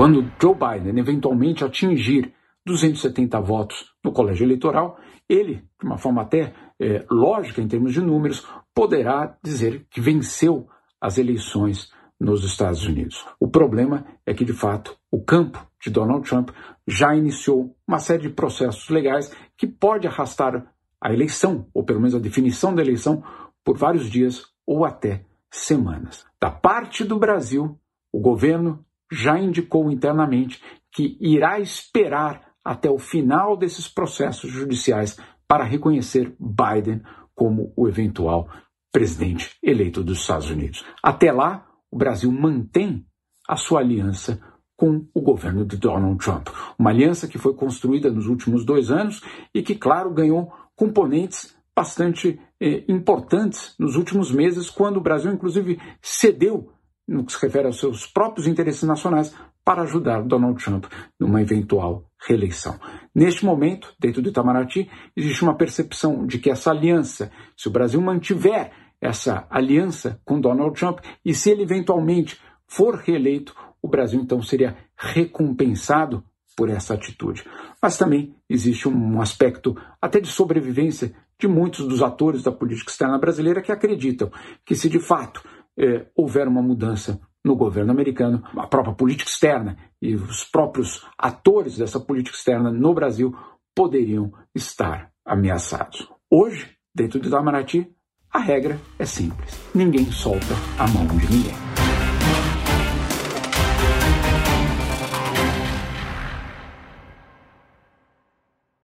Quando Joe Biden eventualmente atingir 270 votos no colégio eleitoral, ele, de uma forma até é, lógica em termos de números, poderá dizer que venceu as eleições nos Estados Unidos. O problema é que, de fato, o campo de Donald Trump já iniciou uma série de processos legais que pode arrastar a eleição, ou pelo menos a definição da eleição, por vários dias ou até semanas. Da parte do Brasil, o governo já indicou internamente que irá esperar até o final desses processos judiciais para reconhecer Biden como o eventual presidente eleito dos Estados Unidos. Até lá, o Brasil mantém a sua aliança com o governo de Donald Trump. Uma aliança que foi construída nos últimos dois anos e que, claro, ganhou componentes bastante eh, importantes nos últimos meses, quando o Brasil, inclusive, cedeu, no que se refere aos seus próprios interesses nacionais, para ajudar Donald Trump numa eventual reeleição. Neste momento, dentro do Itamaraty, existe uma percepção de que essa aliança, se o Brasil mantiver essa aliança com Donald Trump e se ele eventualmente for reeleito, o Brasil então seria recompensado por essa atitude. Mas também existe um aspecto até de sobrevivência de muitos dos atores da política externa brasileira que acreditam que se de fato eh, houver uma mudança no governo americano, a própria política externa e os próprios atores dessa política externa no Brasil poderiam estar ameaçados. Hoje, dentro do Itamaraty, a regra é simples: ninguém solta a mão de ninguém.